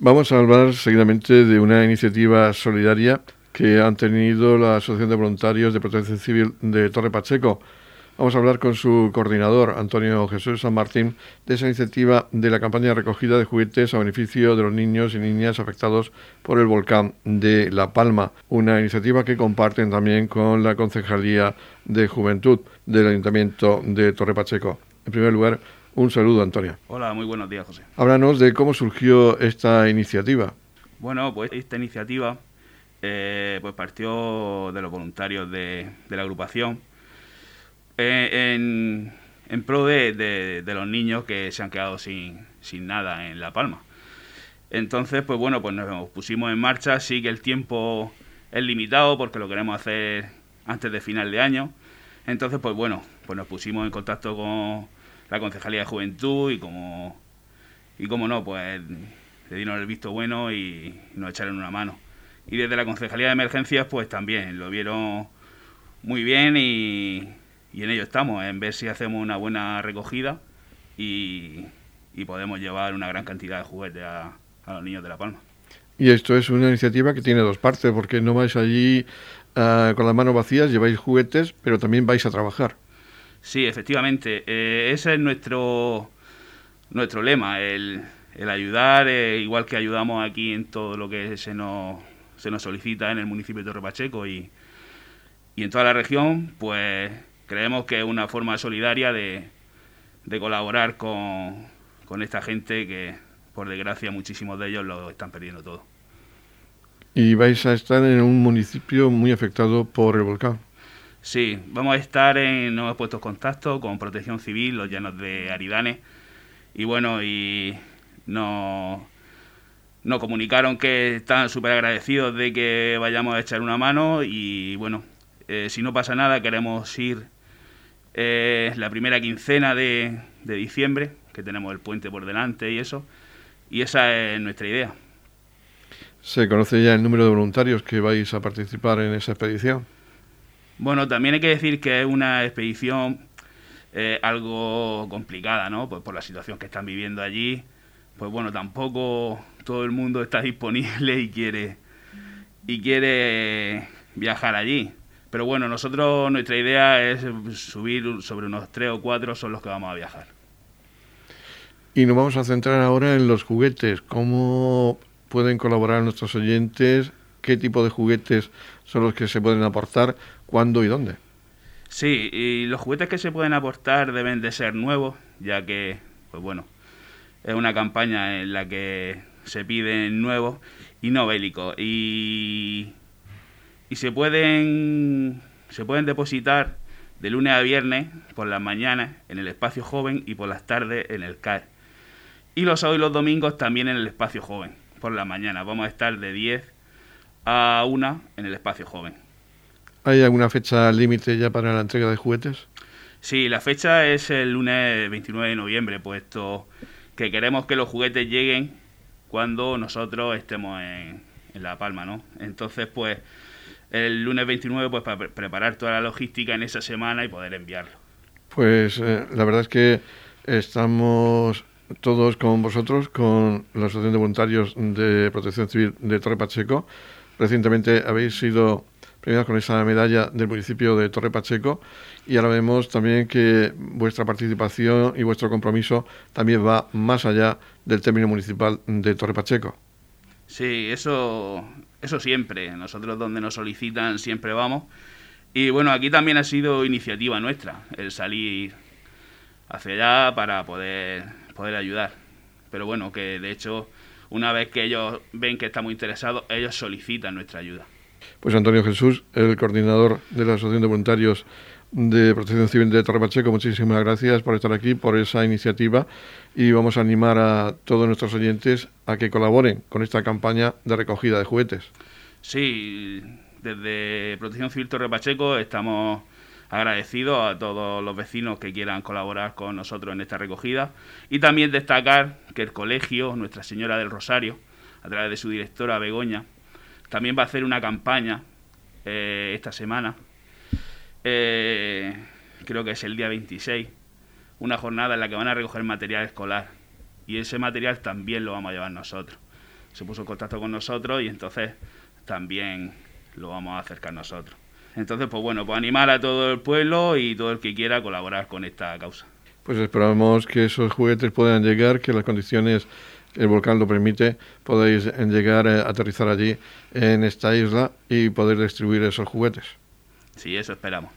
Vamos a hablar seguidamente de una iniciativa solidaria que han tenido la Asociación de Voluntarios de Protección Civil de Torre Pacheco. Vamos a hablar con su coordinador, Antonio Jesús San Martín, de esa iniciativa de la campaña de recogida de juguetes a beneficio de los niños y niñas afectados por el volcán de La Palma. Una iniciativa que comparten también con la Concejalía de Juventud del Ayuntamiento de Torre Pacheco. En primer lugar, un saludo, Antonio. Hola, muy buenos días, José. Háblanos de cómo surgió esta iniciativa. Bueno, pues esta iniciativa eh, pues partió de los voluntarios de, la agrupación eh, en, pro de, los niños que se han quedado sin, sin nada en La Palma. Entonces, pues bueno, pues nos pusimos en marcha. Sí que el tiempo es limitado porque lo queremos hacer antes de final de año. Entonces, pues bueno, pues nos pusimos en contacto con la Concejalía de Juventud y como, y como no, pues le dieron el visto bueno y nos echaron una mano. Y desde la Concejalía de Emergencias, pues también lo vieron muy bien y, en ello estamos, en ver si hacemos una buena recogida y, podemos llevar una gran cantidad de juguetes a, los niños de La Palma. Y esto es una iniciativa que tiene dos partes, porque no vais allí ah, con las manos vacías, lleváis juguetes, pero también vais a trabajar. Sí, efectivamente. Eh, ese es nuestro, nuestro lema, el, ayudar, eh, igual que ayudamos aquí en todo lo que se nos, se nos solicita en el municipio de Torre Pacheco y, y en toda la región, pues creemos que es una forma solidaria de, de colaborar con, con esta gente que, por desgracia, muchísimos de ellos lo están perdiendo todo. Y vais a estar en un municipio muy afectado por el volcán. Sí, vamos a estar en, nos hemos puesto contacto con Protección Civil, los llanos de Aridane, y bueno, y nos, nos comunicaron que están súper agradecidos de que vayamos a echar una mano y bueno, eh, si no pasa nada queremos ir eh, la primera quincena de, de diciembre, que tenemos el puente por delante y eso, y esa es nuestra idea. ¿Se conoce ya el número de voluntarios que vais a participar en esa expedición? Bueno, también hay que decir que es una expedición eh, algo complicada, ¿no? Pues por la situación que están viviendo allí, pues bueno, tampoco todo el mundo está disponible y quiere y quiere viajar allí. Pero bueno, nosotros nuestra idea es subir sobre unos tres o cuatro son los que vamos a viajar. Y nos vamos a centrar ahora en los juguetes. ¿Cómo pueden colaborar nuestros oyentes? ¿Qué tipo de juguetes son los que se pueden aportar? cuándo y dónde. Sí, y los juguetes que se pueden aportar deben de ser nuevos, ya que, pues bueno, es una campaña en la que se piden nuevos y no bélicos. Y, y se pueden se pueden depositar de lunes a viernes por las mañanas en el espacio joven y por las tardes en el CAR. Y los sábados y los domingos también en el espacio joven, por la mañana. Vamos a estar de 10 a 1 en el espacio joven. ¿Hay alguna fecha límite ya para la entrega de juguetes? Sí, la fecha es el lunes 29 de noviembre, puesto que queremos que los juguetes lleguen cuando nosotros estemos en, La Palma, ¿no? Entonces, pues, el lunes 29, pues, para preparar toda la logística en esa semana y poder enviarlo. Pues eh, la verdad es que estamos todos con vosotros, con la Asociación de Voluntarios de Protección Civil de Torre Pacheco. Recientemente habéis sido con esa medalla del municipio de Torre Pacheco y ahora vemos también que vuestra participación y vuestro compromiso también va más allá del término municipal de Torre Pacheco. Sí, eso, eso siempre. Nosotros donde nos solicitan siempre vamos. Y bueno, aquí también ha sido iniciativa nuestra el salir hacia allá para poder, poder ayudar. Pero bueno, que de hecho, una vez que ellos ven que estamos interesados, ellos solicitan nuestra ayuda. Pues Antonio Jesús, el coordinador de la Asociación de Voluntarios de Protección Civil de Torre Pacheco, muchísimas gracias por estar aquí, por esa iniciativa y vamos a animar a todos nuestros oyentes a que colaboren con esta campaña de recogida de juguetes. Sí, desde Protección Civil Torre Pacheco estamos agradecidos a todos los vecinos que quieran colaborar con nosotros en esta recogida y también destacar que el colegio Nuestra Señora del Rosario, a través de su directora Begoña, también va a hacer una campaña eh, esta semana, eh, creo que es el día 26, una jornada en la que van a recoger material escolar. Y ese material también lo vamos a llevar nosotros. se puso en contacto con nosotros y entonces también lo vamos a acercar nosotros. Entonces, pues bueno, pues animar a todo el pueblo y todo el que quiera colaborar con esta causa. Pues esperamos que esos juguetes puedan llegar, que las condiciones el volcán lo permite, podáis llegar a aterrizar allí en esta isla y poder distribuir esos juguetes. Sí, eso esperamos.